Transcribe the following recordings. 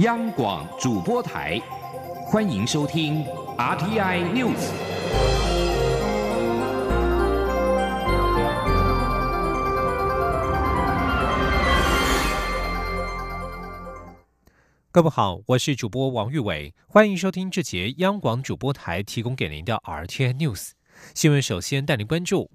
央广主播台，欢迎收听 RTI News。各位好，我是主播王玉伟，欢迎收听这节央广主播台提供给您的 RTI News 新闻。首先带您关注。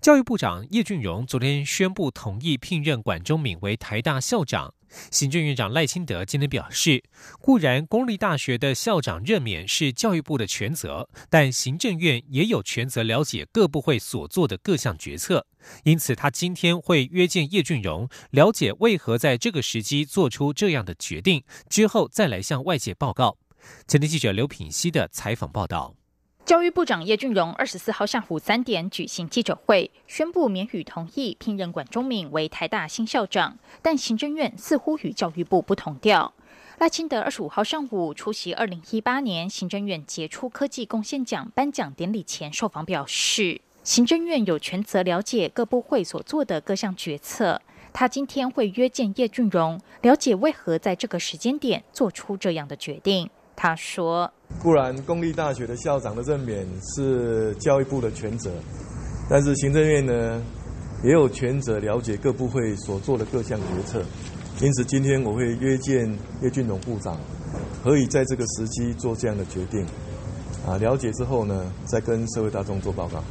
教育部长叶俊荣昨天宣布同意聘任管中敏为台大校长。行政院长赖清德今天表示，固然公立大学的校长任免是教育部的全责，但行政院也有权责了解各部会所做的各项决策。因此，他今天会约见叶俊荣，了解为何在这个时机做出这样的决定，之后再来向外界报告。前天记者刘品熙的采访报道。教育部长叶俊荣二十四号下午三点举行记者会，宣布免予同意聘任管中敏为台大新校长，但行政院似乎与教育部不同调。赖清德二十五号上午出席二零一八年行政院杰出科技贡献奖颁奖典礼前受访表示，行政院有权责了解各部会所做的各项决策。他今天会约见叶俊荣，了解为何在这个时间点做出这样的决定。他说：“固然公立大学的校长的任免是教育部的权责，但是行政院呢也有权责了解各部会所做的各项决策。因此，今天我会约见叶俊荣部长，可以在这个时机做这样的决定。啊，了解之后呢，再跟社会大众做报告。”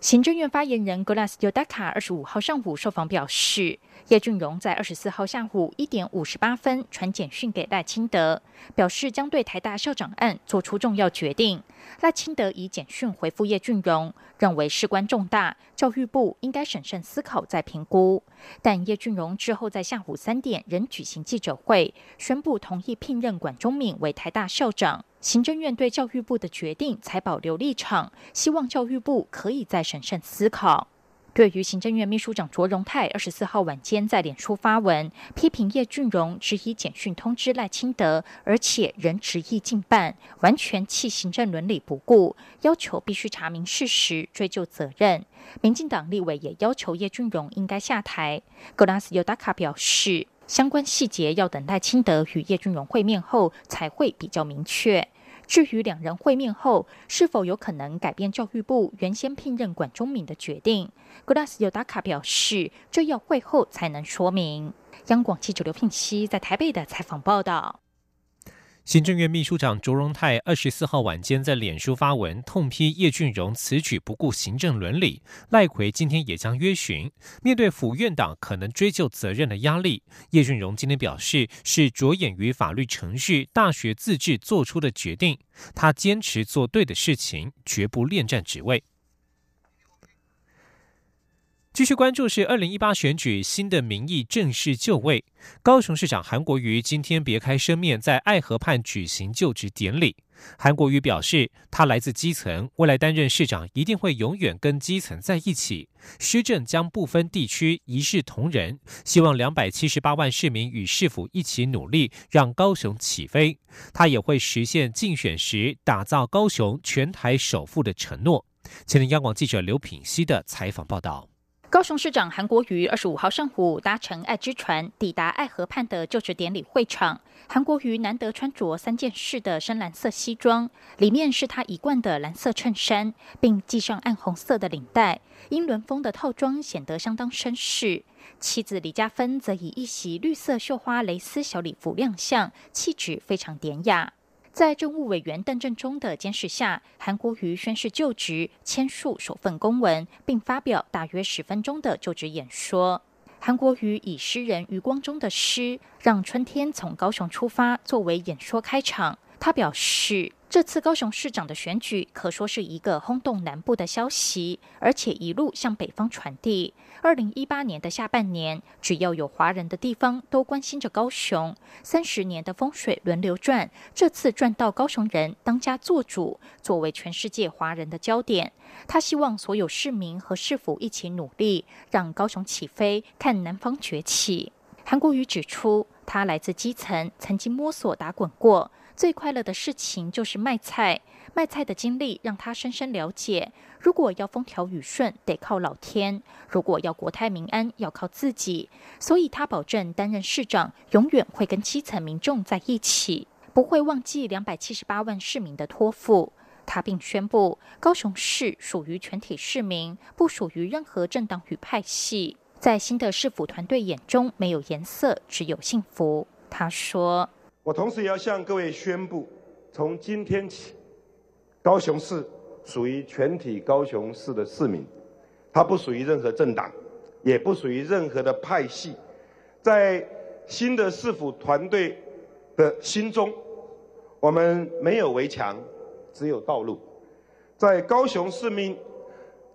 行政院发言人格拉斯尤达卡二十五号上午受访表示。叶俊荣在二十四号下午一点五十八分传简讯给赖清德，表示将对台大校长案做出重要决定。赖清德以简讯回复叶俊荣，认为事关重大，教育部应该审慎思考再评估。但叶俊荣之后在下午三点仍举行记者会，宣布同意聘任管中敏为台大校长。行政院对教育部的决定才保留立场，希望教育部可以再审慎思考。对于行政院秘书长卓荣泰二十四号晚间在脸书发文批评叶俊荣只以简讯通知赖清德，而且仍执意进办，完全弃行政伦理不顾，要求必须查明事实，追究责任。民进党立委也要求叶俊荣应该下台。格拉斯尤达卡表示，相关细节要等待清德与叶俊荣会面后才会比较明确。至于两人会面后是否有可能改变教育部原先聘任管中敏的决定，格拉斯有达卡表示，这要会后才能说明。央广记者刘聘熙在台北的采访报道。行政院秘书长卓荣泰二十四号晚间在脸书发文痛批叶俊荣此举不顾行政伦理，赖奎今天也将约询。面对府院党可能追究责任的压力，叶俊荣今天表示是着眼于法律程序、大学自治做出的决定，他坚持做对的事情，绝不恋战职位。继续关注是二零一八选举新的民意正式就位，高雄市长韩国瑜今天别开生面，在爱河畔举行就职典礼。韩国瑜表示，他来自基层，未来担任市长一定会永远跟基层在一起，施政将不分地区一视同仁，希望两百七十八万市民与市府一起努力，让高雄起飞。他也会实现竞选时打造高雄全台首富的承诺。前天央广记者刘品熙的采访报道。高雄市长韩国瑜二十五号上午搭乘爱之船抵达爱河畔的就职典礼会场。韩国瑜难得穿着三件式的深蓝色西装，里面是他一贯的蓝色衬衫，并系上暗红色的领带。英伦风的套装显得相当绅士。妻子李佳芬则以一袭绿色绣花蕾丝小礼服亮相，气质非常典雅。在政务委员邓正中的监视下，韩国瑜宣誓就职，签署首份公文，并发表大约十分钟的就职演说。韩国瑜以诗人余光中的诗《让春天从高雄出发》作为演说开场。他表示，这次高雄市长的选举可说是一个轰动南部的消息，而且一路向北方传递。二零一八年的下半年，只要有华人的地方都关心着高雄。三十年的风水轮流转，这次转到高雄人当家做主，作为全世界华人的焦点。他希望所有市民和市府一起努力，让高雄起飞，看南方崛起。韩国瑜指出，他来自基层，曾经摸索打滚过。最快乐的事情就是卖菜。卖菜的经历让他深深了解，如果要风调雨顺，得靠老天；如果要国泰民安，要靠自己。所以他保证担任市长，永远会跟基层民众在一起，不会忘记两百七十八万市民的托付。他并宣布，高雄市属于全体市民，不属于任何政党与派系。在新的市府团队眼中，没有颜色，只有幸福。他说：“我同时也要向各位宣布，从今天起。”高雄市属于全体高雄市的市民，它不属于任何政党，也不属于任何的派系。在新的市府团队的心中，我们没有围墙，只有道路。在高雄市民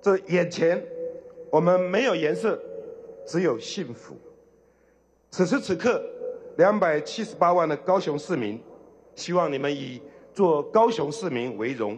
这眼前，我们没有颜色，只有幸福。此时此刻，两百七十八万的高雄市民，希望你们以。做高雄市民为荣。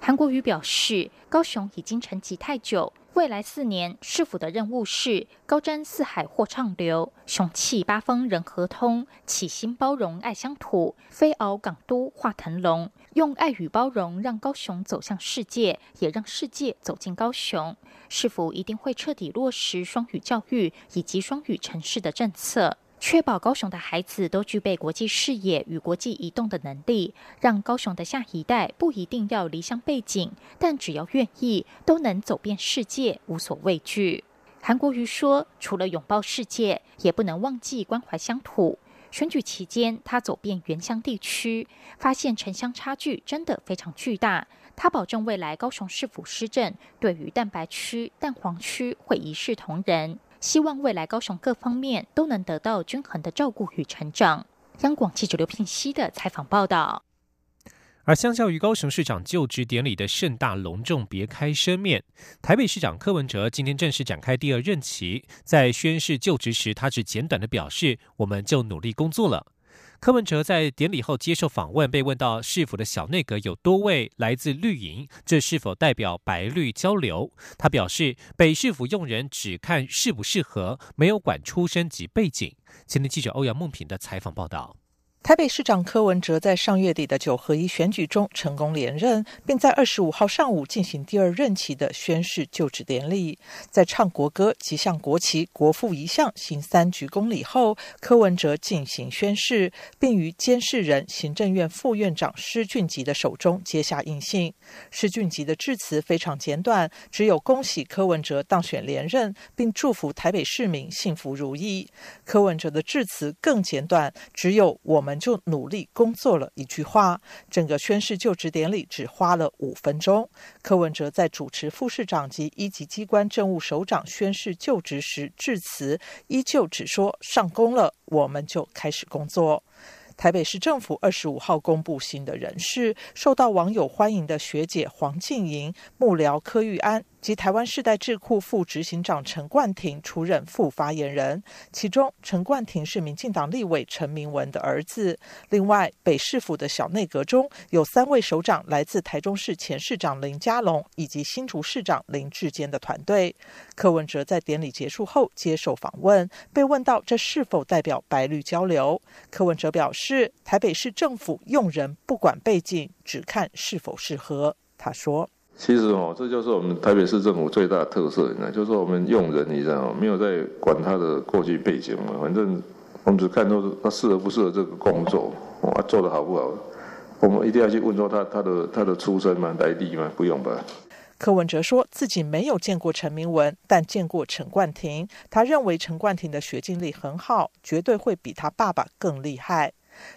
韩国瑜表示，高雄已经沉寂太久，未来四年市府的任务是高瞻四海或畅流，雄气八方人和通，起心包容爱乡土，飞鳌港都化腾龙，用爱与包容让高雄走向世界，也让世界走进高雄。市府一定会彻底落实双语教育以及双语城市的政策。确保高雄的孩子都具备国际视野与国际移动的能力，让高雄的下一代不一定要离乡背景，但只要愿意，都能走遍世界，无所畏惧。韩国瑜说：“除了拥抱世界，也不能忘记关怀乡土。”选举期间，他走遍原乡地区，发现城乡差距真的非常巨大。他保证未来高雄市府施政，对于蛋白区、蛋黄区会一视同仁。希望未来高雄各方面都能得到均衡的照顾与成长。央广记者刘聘熙的采访报道。而相较于高雄市长就职典礼的盛大隆重、别开生面，台北市长柯文哲今天正式展开第二任期。在宣誓就职时，他只简短的表示：“我们就努力工作了。”柯文哲在典礼后接受访问，被问到市府的小内阁有多位来自绿营，这是否代表白绿交流？他表示，北市府用人只看适不适合，没有管出身及背景。前天记者欧阳梦平的采访报道。台北市长柯文哲在上月底的九合一选举中成功连任，并在二十五号上午进行第二任期的宣誓就职典礼。在唱国歌及向国旗、国父遗像行三鞠躬礼后，柯文哲进行宣誓，并于监事人行政院副院长施俊吉的手中接下印信。施俊吉的致辞非常简短，只有恭喜柯文哲当选连任，并祝福台北市民幸福如意。柯文哲的致辞更简短，只有我们。就努力工作了一句话，整个宣誓就职典礼只花了五分钟。柯文哲在主持副市长及一级机关政务首长宣誓就职时致辞，依旧只说上工了，我们就开始工作。台北市政府二十五号公布新的人事，受到网友欢迎的学姐黄静莹、幕僚柯玉安。及台湾世代智库副执行长陈冠廷出任副发言人，其中陈冠廷是民进党立委陈明文的儿子。另外，北市府的小内阁中有三位首长来自台中市前市长林佳龙以及新竹市长林志坚的团队。柯文哲在典礼结束后接受访问，被问到这是否代表白绿交流，柯文哲表示，台北市政府用人不管背景，只看是否适合。他说。其实哦，这就是我们台北市政府最大的特色，你知道，就是我们用人，你知道没有在管他的过去背景嘛，反正我们只看说他适合不适合这个工作，啊，做的好不好？我们一定要去问说他他的他的出身嘛，来历嘛，不用吧？柯文哲说自己没有见过陈明文，但见过陈冠廷，他认为陈冠廷的学经历很好，绝对会比他爸爸更厉害。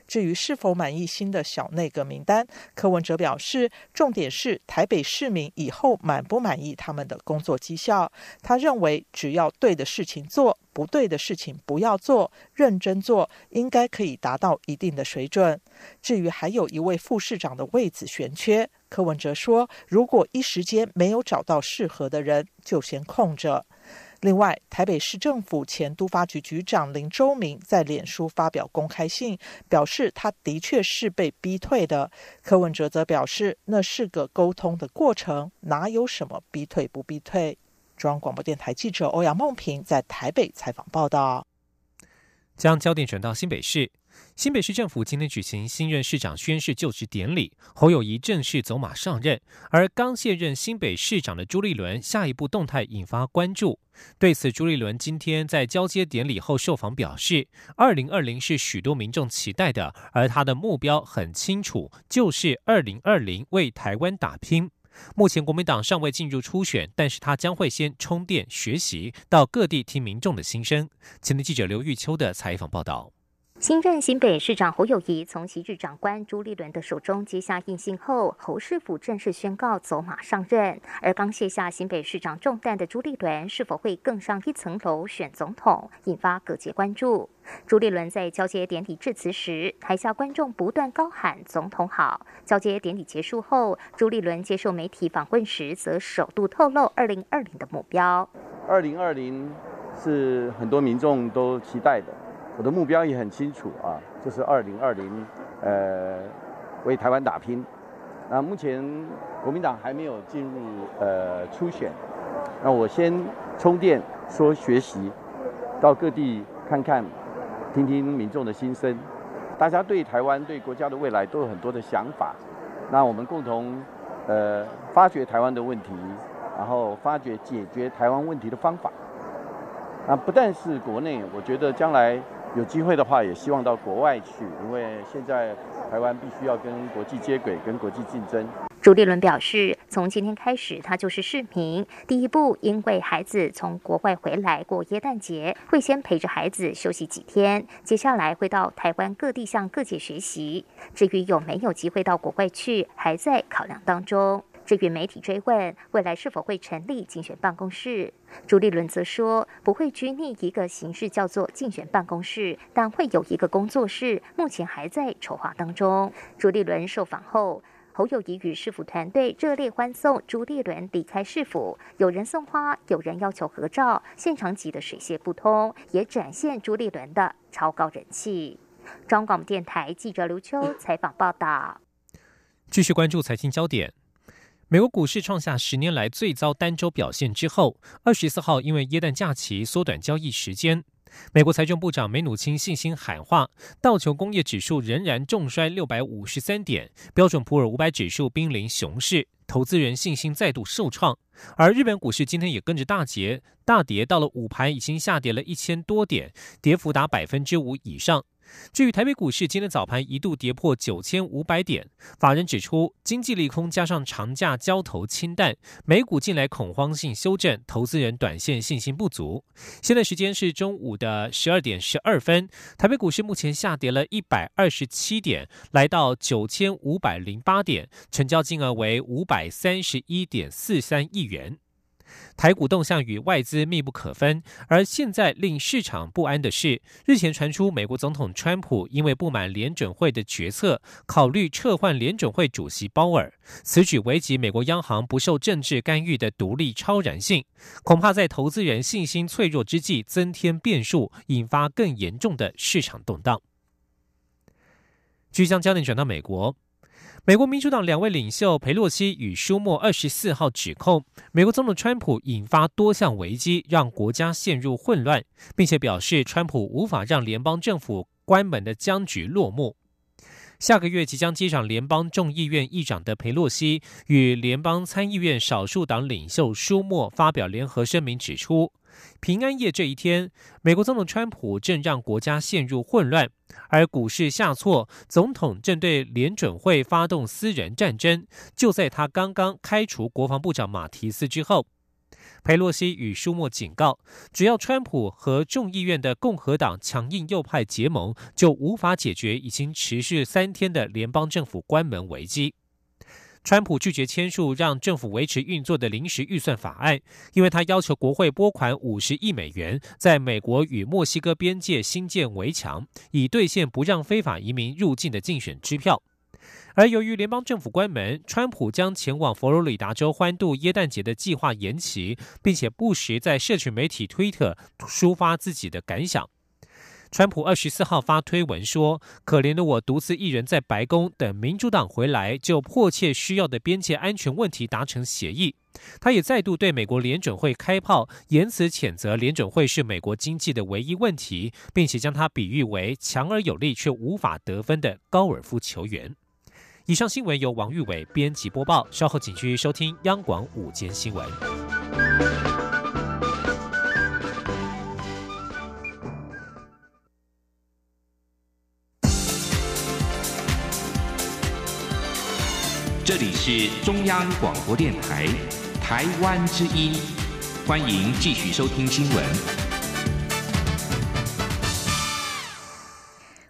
至于是否满意新的小内阁名单，柯文哲表示，重点是台北市民以后满不满意他们的工作绩效。他认为，只要对的事情做，不对的事情不要做，认真做，应该可以达到一定的水准。至于还有一位副市长的位子悬缺，柯文哲说，如果一时间没有找到适合的人，就先空着。另外，台北市政府前都发局局长林周明在脸书发表公开信，表示他的确是被逼退的。柯文哲则表示，那是个沟通的过程，哪有什么逼退不逼退？中央广播电台记者欧阳梦平在台北采访报道。将焦点转到新北市。新北市政府今天举行新任市长宣誓就职典礼，侯友谊正式走马上任。而刚卸任新北市长的朱立伦，下一步动态引发关注。对此，朱立伦今天在交接典礼后受访表示：“二零二零是许多民众期待的，而他的目标很清楚，就是二零二零为台湾打拼。目前国民党尚未进入初选，但是他将会先充电学习，到各地听民众的心声。”前天记者刘玉秋的采访报道。新任新北市长侯友谊从昔日长官朱立伦的手中接下印信后，侯市府正式宣告走马上任。而刚卸下新北市长重担的朱立伦，是否会更上一层楼选总统，引发各界关注。朱立伦在交接典礼致辞时，台下观众不断高喊“总统好”。交接典礼结束后，朱立伦接受媒体访问时，则首度透露二零二零的目标。二零二零是很多民众都期待的。我的目标也很清楚啊，就是二零二零，呃，为台湾打拼。那目前国民党还没有进入呃初选，那我先充电，说学习，到各地看看，听听民众的心声。大家对台湾、对国家的未来都有很多的想法，那我们共同呃发掘台湾的问题，然后发掘解决台湾问题的方法。那不但是国内，我觉得将来。有机会的话，也希望到国外去，因为现在台湾必须要跟国际接轨，跟国际竞争。朱立伦表示，从今天开始，他就是市民。第一步，因为孩子从国外回来过耶诞节，会先陪着孩子休息几天。接下来会到台湾各地向各界学习。至于有没有机会到国外去，还在考量当中。至于媒体追问未来是否会成立竞选办公室，朱立伦则说不会拘泥一个形式叫做竞选办公室，但会有一个工作室，目前还在筹划当中。朱立伦受访后，侯友谊与市府团队热烈欢送朱立伦离开市府，有人送花，有人要求合照，现场挤得水泄不通，也展现朱立伦的超高人气。中广电台记者刘秋采访报道。继续关注财经焦点。美国股市创下十年来最糟单周表现之后，二十四号因为耶诞假期缩短交易时间，美国财政部长梅努钦信心喊话，道琼工业指数仍然重衰六百五十三点，标准普尔五百指数濒临熊市，投资人信心再度受创。而日本股市今天也跟着大跌，大跌到了午盘已经下跌了一千多点，跌幅达百分之五以上。至于台北股市，今天早盘一度跌破九千五百点。法人指出，经济利空加上长假交投清淡，美股近来恐慌性修正，投资人短线信心不足。现在时间是中午的十二点十二分，台北股市目前下跌了一百二十七点，来到九千五百零八点，成交金额为五百三十一点四三亿元。台股动向与外资密不可分，而现在令市场不安的是，日前传出美国总统川普因为不满联准会的决策，考虑撤换联准会主席鲍尔，此举危及美国央行不受政治干预的独立超然性，恐怕在投资人信心脆弱之际增添变数，引发更严重的市场动荡。据将焦点转到美国。美国民主党两位领袖佩洛西与舒默二十四号指控美国总统川普引发多项危机，让国家陷入混乱，并且表示川普无法让联邦政府关门的僵局落幕。下个月即将接掌联邦众议院议长的佩洛西与联邦参议院少数党领袖舒默发表联合声明，指出。平安夜这一天，美国总统川普正让国家陷入混乱，而股市下挫，总统正对联准会发动私人战争。就在他刚刚开除国防部长马提斯之后，佩洛西与舒默警告，只要川普和众议院的共和党强硬右派结盟，就无法解决已经持续三天的联邦政府关门危机。川普拒绝签署让政府维持运作的临时预算法案，因为他要求国会拨款五十亿美元，在美国与墨西哥边界新建围墙，以兑现不让非法移民入境的竞选支票。而由于联邦政府关门，川普将前往佛罗里达州欢度耶诞节的计划延期，并且不时在社群媒体推特抒发自己的感想。川普二十四号发推文说：“可怜的我独自一人在白宫等民主党回来，就迫切需要的边界安全问题达成协议。”他也再度对美国联准会开炮，言辞谴责联准会是美国经济的唯一问题，并且将它比喻为强而有力却无法得分的高尔夫球员。以上新闻由王玉伟编辑播报，稍后请继续收听央广午间新闻。这里是中央广播电台，台湾之音，欢迎继续收听新闻。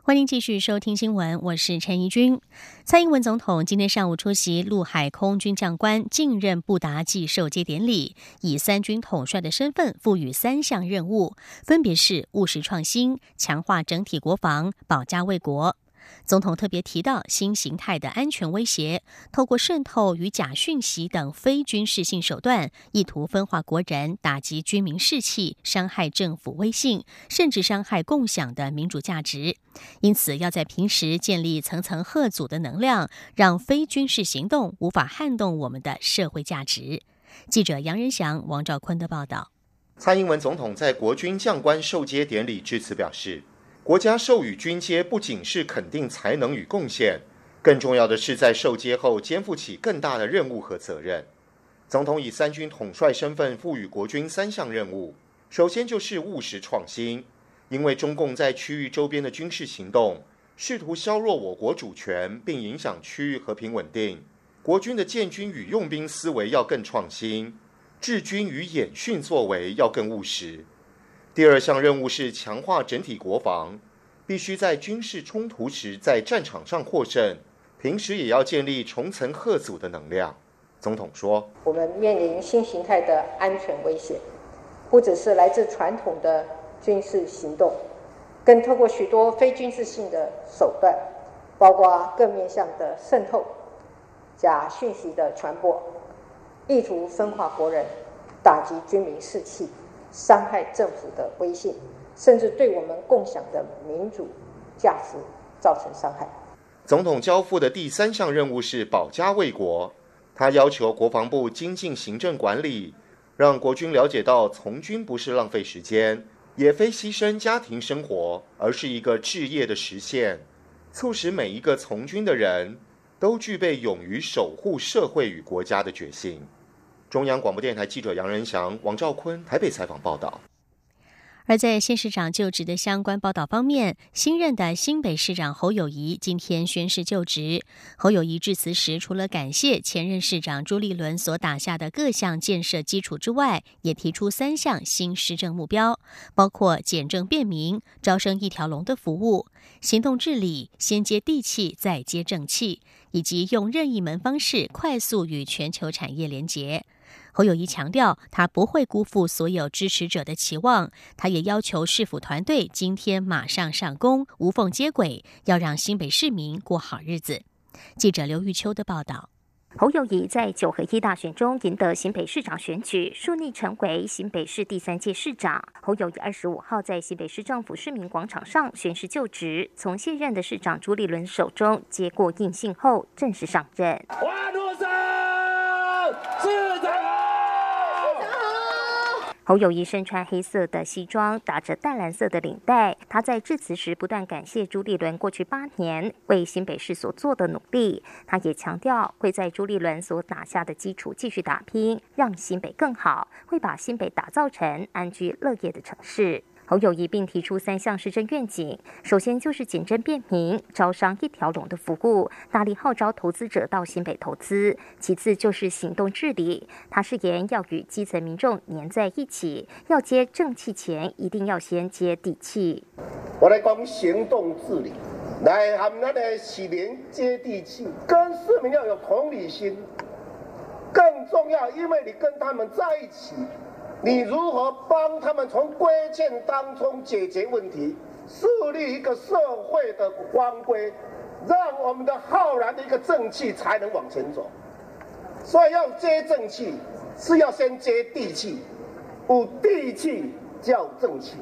欢迎继续收听新闻，我是陈怡君。蔡英文总统今天上午出席陆海空军将官继任布达暨授接典礼，以三军统帅的身份赋予三项任务，分别是务实创新、强化整体国防、保家卫国。总统特别提到新形态的安全威胁，透过渗透与假讯息等非军事性手段，意图分化国人，打击军民士气，伤害政府威信，甚至伤害共享的民主价值。因此，要在平时建立层层贺阻的能量，让非军事行动无法撼动我们的社会价值。记者杨仁祥、王兆坤的报道。蔡英文总统在国军将官授阶典礼致辞表示。国家授予军阶，不仅是肯定才能与贡献，更重要的是在受阶后肩负起更大的任务和责任。总统以三军统帅身份赋予国军三项任务，首先就是务实创新，因为中共在区域周边的军事行动，试图削弱我国主权，并影响区域和平稳定。国军的建军与用兵思维要更创新，治军与演训作为要更务实。第二项任务是强化整体国防，必须在军事冲突时在战场上获胜，平时也要建立重层贺阻的能量。总统说：“我们面临新形态的安全威胁，不只是来自传统的军事行动，更透过许多非军事性的手段，包括各面向的渗透、假讯息的传播，意图分化国人，打击军民士气。”伤害政府的威信，甚至对我们共享的民主价值造成伤害。总统交付的第三项任务是保家卫国。他要求国防部精进行政管理，让国军了解到从军不是浪费时间，也非牺牲家庭生活，而是一个置业的实现，促使每一个从军的人都具备勇于守护社会与国家的决心。中央广播电台记者杨仁祥、王兆坤台北采访报道。而在新市长就职的相关报道方面，新任的新北市长侯友谊今天宣誓就职。侯友谊致辞时，除了感谢前任市长朱立伦所打下的各项建设基础之外，也提出三项新施政目标，包括简政便民、招生一条龙的服务、行动治理先接地气再接正气，以及用任意门方式快速与全球产业连结。侯友谊强调，他不会辜负所有支持者的期望。他也要求市府团队今天马上上工，无缝接轨，要让新北市民过好日子。记者刘玉秋的报道。侯友谊在九合一大选中赢得新北市长选举，顺利成为新北市第三届市长。侯友谊二十五号在新北市政府市民广场上宣誓就职，从现任的市长朱立伦手中接过印信后，正式上任。市长好，侯友谊身穿黑色的西装，打着淡蓝色的领带。他在致辞时不断感谢朱立伦过去八年为新北市所做的努力。他也强调会在朱立伦所打下的基础继续打拼，让新北更好，会把新北打造成安居乐业的城市。侯友谊并提出三项施政愿景，首先就是简政便民、招商一条龙的服务，大力号召投资者到新北投资；其次就是行动治理，他誓言要与基层民众粘在一起，要接正气钱，一定要先接地气。我来讲行动治理，来含那个是连接地气，跟市民要有同理心，更重要，因为你跟他们在一起。你如何帮他们从规劝当中解决问题，树立一个社会的光规，让我们的浩然的一个正气才能往前走。所以要接正气，是要先接地气，有地气叫正气。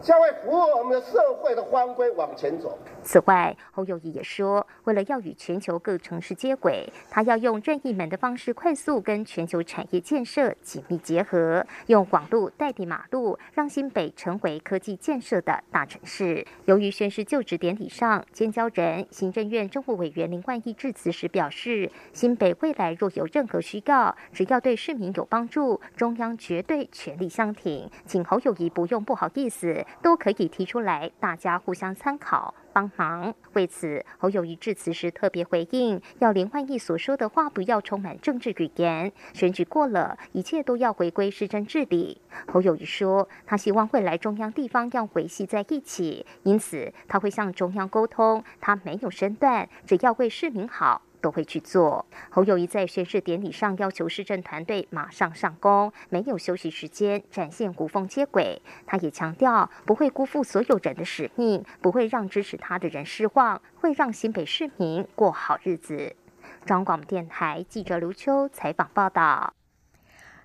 将会符合我们的社会的方规往前走。此外，侯友谊也说，为了要与全球各城市接轨，他要用任意门的方式，快速跟全球产业建设紧密结合，用广路代替马路，让新北成为科技建设的大城市。由于宣誓就职典礼上，尖交人行政院政务委员林冠毅致辞时表示，新北未来若有任何需要，只要对市民有帮助，中央绝对全力相挺，请侯友谊不用不好意思。都可以提出来，大家互相参考帮忙。为此，侯友谊致辞时特别回应，要林焕义所说的话不要充满政治语言。选举过了，一切都要回归市政治理。侯友谊说，他希望未来中央地方要维系在一起，因此他会向中央沟通，他没有身段，只要为市民好。都会去做。侯友谊在宣誓典礼上要求市政团队马上上工，没有休息时间，展现无缝接轨。他也强调不会辜负所有人的使命，不会让支持他的人失望，会让新北市民过好日子。中广电台记者刘秋采访报道。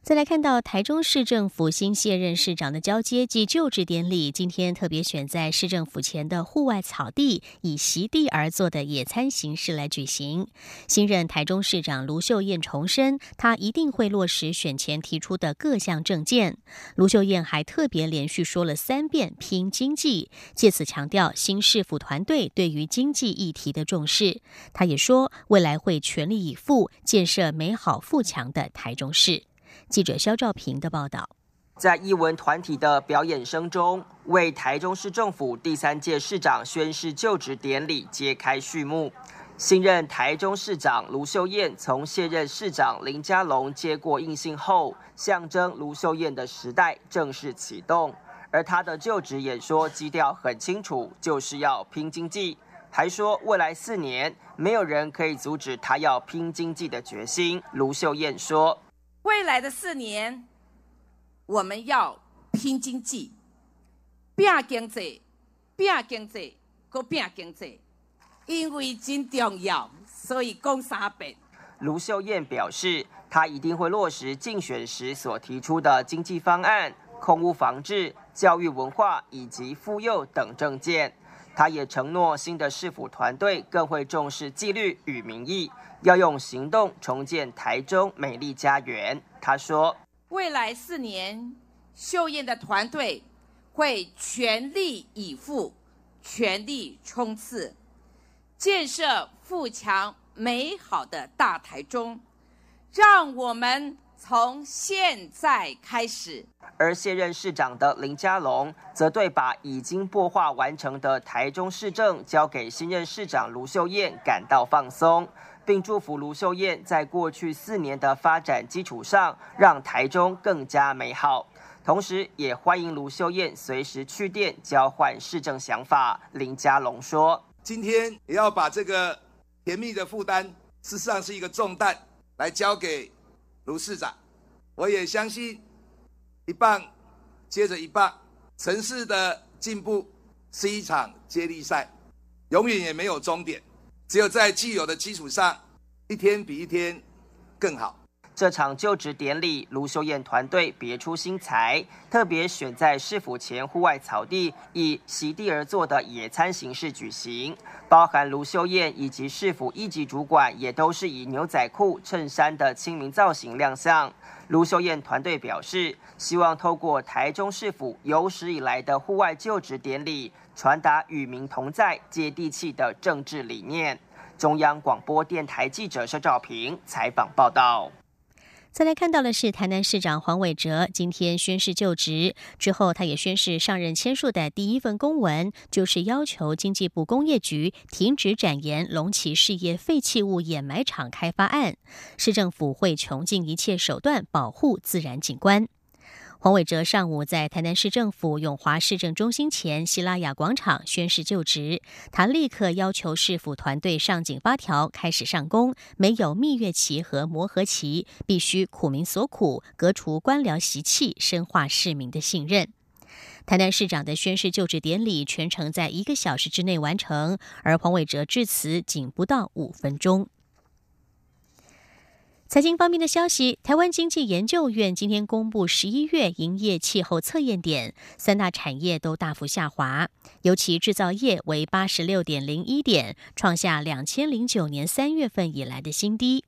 再来看到台中市政府新卸任市长的交接暨就职典礼，今天特别选在市政府前的户外草地，以席地而坐的野餐形式来举行。新任台中市长卢秀燕重申，她一定会落实选前提出的各项政见。卢秀燕还特别连续说了三遍“拼经济”，借此强调新市府团队对于经济议题的重视。她也说，未来会全力以赴建设美好富强的台中市。记者肖兆平的报道，在艺文团体的表演声中，为台中市政府第三届市长宣誓就职典礼揭开序幕。新任台中市长卢秀燕从卸任市长林佳龙接过印信后，象征卢秀燕的时代正式启动。而她的就职演说基调很清楚，就是要拼经济，还说未来四年没有人可以阻止她要拼经济的决心。卢秀燕说。未来的四年，我们要拼经济，拼经济，拼经济，搁拼经济，因为真重要，所以讲三遍。卢秀燕表示，她一定会落实竞选时所提出的经济方案、空屋防治、教育文化以及妇幼等政见。她也承诺，新的市府团队更会重视纪律与民意。要用行动重建台中美丽家园。他说：“未来四年，秀燕的团队会全力以赴、全力冲刺，建设富强美好的大台中。让我们从现在开始。”而卸任市长的林佳龙则对把已经擘画完成的台中市政交给新任市长卢秀燕感到放松。并祝福卢秀燕在过去四年的发展基础上，让台中更加美好。同时，也欢迎卢秀燕随时去电交换市政想法。林佳龙说：“今天也要把这个甜蜜的负担，事实上是一个重担，来交给卢市长。我也相信，一棒接着一棒，城市的进步是一场接力赛，永远也没有终点。”只有在既有的基础上，一天比一天更好。这场就职典礼，卢秀燕团队别出心裁，特别选在市府前户外草地，以席地而坐的野餐形式举行。包含卢秀燕以及市府一级主管，也都是以牛仔裤、衬衫的亲民造型亮相。卢秀燕团队表示，希望透过台中市府有史以来的户外就职典礼。传达与民同在、接地气的政治理念。中央广播电台记者肖兆平采访报道。再来看到的是台南市长黄伟哲今天宣誓就职之后，他也宣誓上任签署的第一份公文，就是要求经济部工业局停止展延龙旗事业废弃物掩埋场开发案，市政府会穷尽一切手段保护自然景观。黄伟哲上午在台南市政府永华市政中心前希拉雅广场宣誓就职，他立刻要求市府团队上紧发条，开始上工。没有蜜月期和磨合期，必须苦民所苦，革除官僚习气，深化市民的信任。台南市长的宣誓就职典礼全程在一个小时之内完成，而黄伟哲致辞仅不到五分钟。财经方面的消息，台湾经济研究院今天公布十一月营业气候测验点，三大产业都大幅下滑，尤其制造业为八十六点零一点，创下两千零九年三月份以来的新低。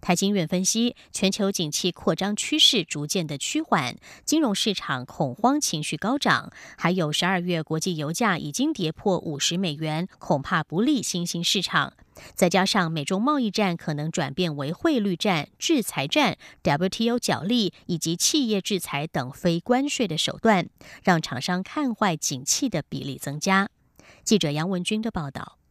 台经院分析，全球景气扩张趋势逐渐的趋缓，金融市场恐慌情绪高涨，还有十二月国际油价已经跌破五十美元，恐怕不利新兴市场。再加上美中贸易战可能转变为汇率战、制裁战、WTO 角力以及企业制裁等非关税的手段，让厂商看坏景气的比例增加。记者杨文军的报道。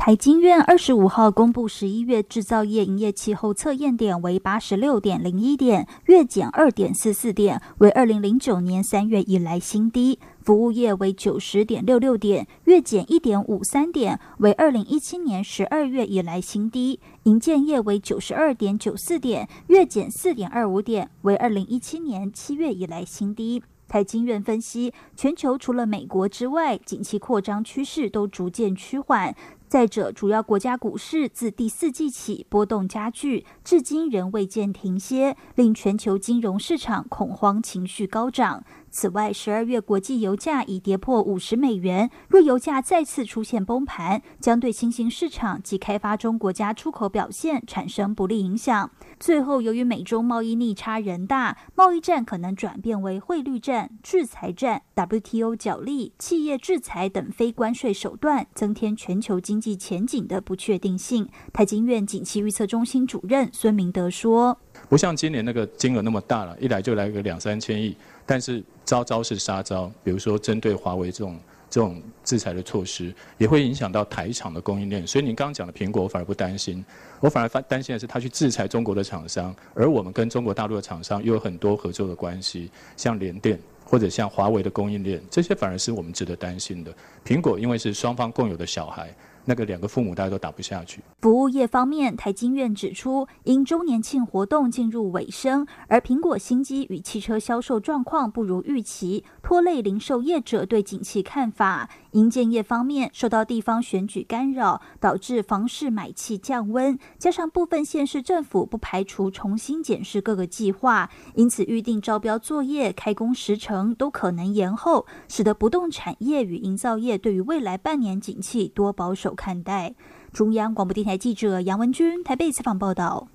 台经院二十五号公布十一月制造业营业气候测验点为八十六点零一点，月减二点四四点，为二零零九年三月以来新低。服务业为九十点六六点，月减一点五三点，为二零一七年十二月以来新低。营建业为九十二点九四点，月减四点二五点，为二零一七年七月以来新低。台经院分析，全球除了美国之外，景气扩张趋势都逐渐趋缓。再者，主要国家股市自第四季起波动加剧，至今仍未见停歇，令全球金融市场恐慌情绪高涨。此外，十二月国际油价已跌破五十美元。若油价再次出现崩盘，将对新兴市场及开发中国家出口表现产生不利影响。最后，由于美中贸易逆差人大，贸易战可能转变为汇率战、制裁战、WTO 角力、企业制裁等非关税手段，增添全球经济前景的不确定性。台经院景气预测中心主任孙明德说：“不像今年那个金额那么大了，一来就来个两三千亿。”但是招招是杀招，比如说针对华为这种这种制裁的措施，也会影响到台厂的供应链。所以您刚刚讲的苹果，我反而不担心，我反而发担心的是他去制裁中国的厂商，而我们跟中国大陆的厂商又有很多合作的关系，像联电或者像华为的供应链，这些反而是我们值得担心的。苹果因为是双方共有的小孩。那个两个父母大家都打不下去。服务业方面，台经院指出，因周年庆活动进入尾声，而苹果新机与汽车销售状况不如预期，拖累零售业者对景气看法。营建业方面，受到地方选举干扰，导致房市买气降温，加上部分县市政府不排除重新检视各个计划，因此预定招标作业、开工时程都可能延后，使得不动产业与营造业对于未来半年景气多保守。看待中央广播电台记者杨文君台北采访报道。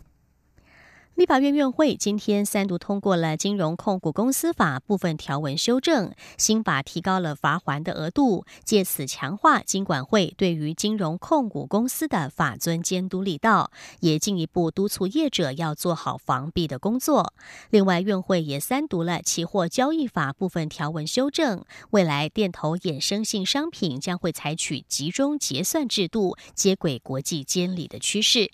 立法院院会今天三度通过了《金融控股公司法》部分条文修正，新法提高了罚还的额度，借此强化金管会对于金融控股公司的法尊监督力道，也进一步督促业者要做好防弊的工作。另外，院会也三读了《期货交易法》部分条文修正，未来电投衍生性商品将会采取集中结算制度，接轨国际监理的趋势。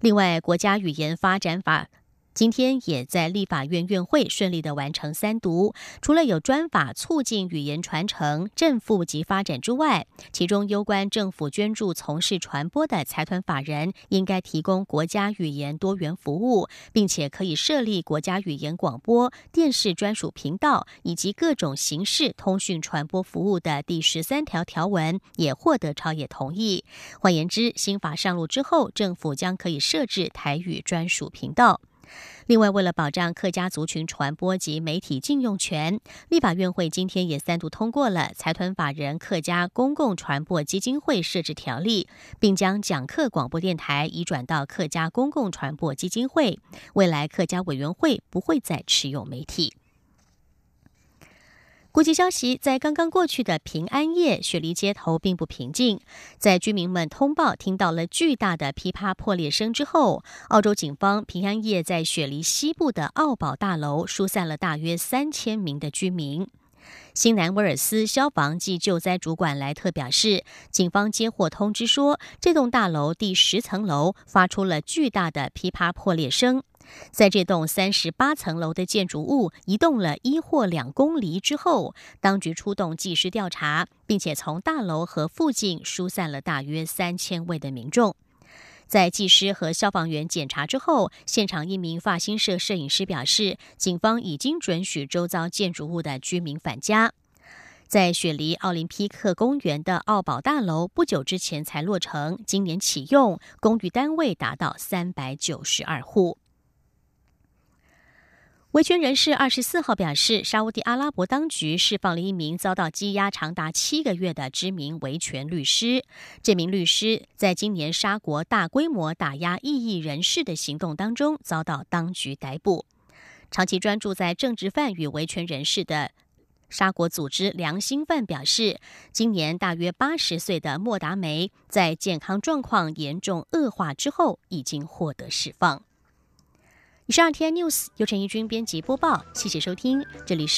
另外，国家语言发展法。今天也在立法院院会顺利的完成三读，除了有专法促进语言传承、正负及发展之外，其中攸关政府捐助从事传播的财团法人，应该提供国家语言多元服务，并且可以设立国家语言广播电视专属频道以及各种形式通讯传播服务的第十三条条文也获得朝野同意。换言之，新法上路之后，政府将可以设置台语专属频道。另外，为了保障客家族群传播及媒体禁用权，立法院会今天也三度通过了财团法人客家公共传播基金会设置条例，并将讲课广播电台移转到客家公共传播基金会。未来客家委员会不会再持有媒体。国际消息，在刚刚过去的平安夜，雪梨街头并不平静。在居民们通报听到了巨大的噼啪破裂声之后，澳洲警方平安夜在雪梨西部的奥宝大楼疏散了大约三千名的居民。新南威尔斯消防及救灾主管莱特表示，警方接获通知说，这栋大楼第十层楼发出了巨大的噼啪破裂声。在这栋三十八层楼的建筑物移动了一或两公里之后，当局出动技师调查，并且从大楼和附近疏散了大约三千位的民众。在技师和消防员检查之后，现场一名发新社摄影师表示，警方已经准许周遭建筑物的居民返家。在雪梨奥林匹克公园的奥宝大楼不久之前才落成，今年启用，公寓单位达到三百九十二户。维权人士二十四号表示，沙地阿拉伯当局释放了一名遭到羁押长达七个月的知名维权律师。这名律师在今年沙国大规模打压异议人士的行动当中遭到当局逮捕。长期专注在政治犯与维权人士的沙国组织良心犯表示，今年大约八十岁的莫达梅在健康状况严重恶化之后已经获得释放。以上天 news 由陈怡君编辑播报，谢谢收听，这里是。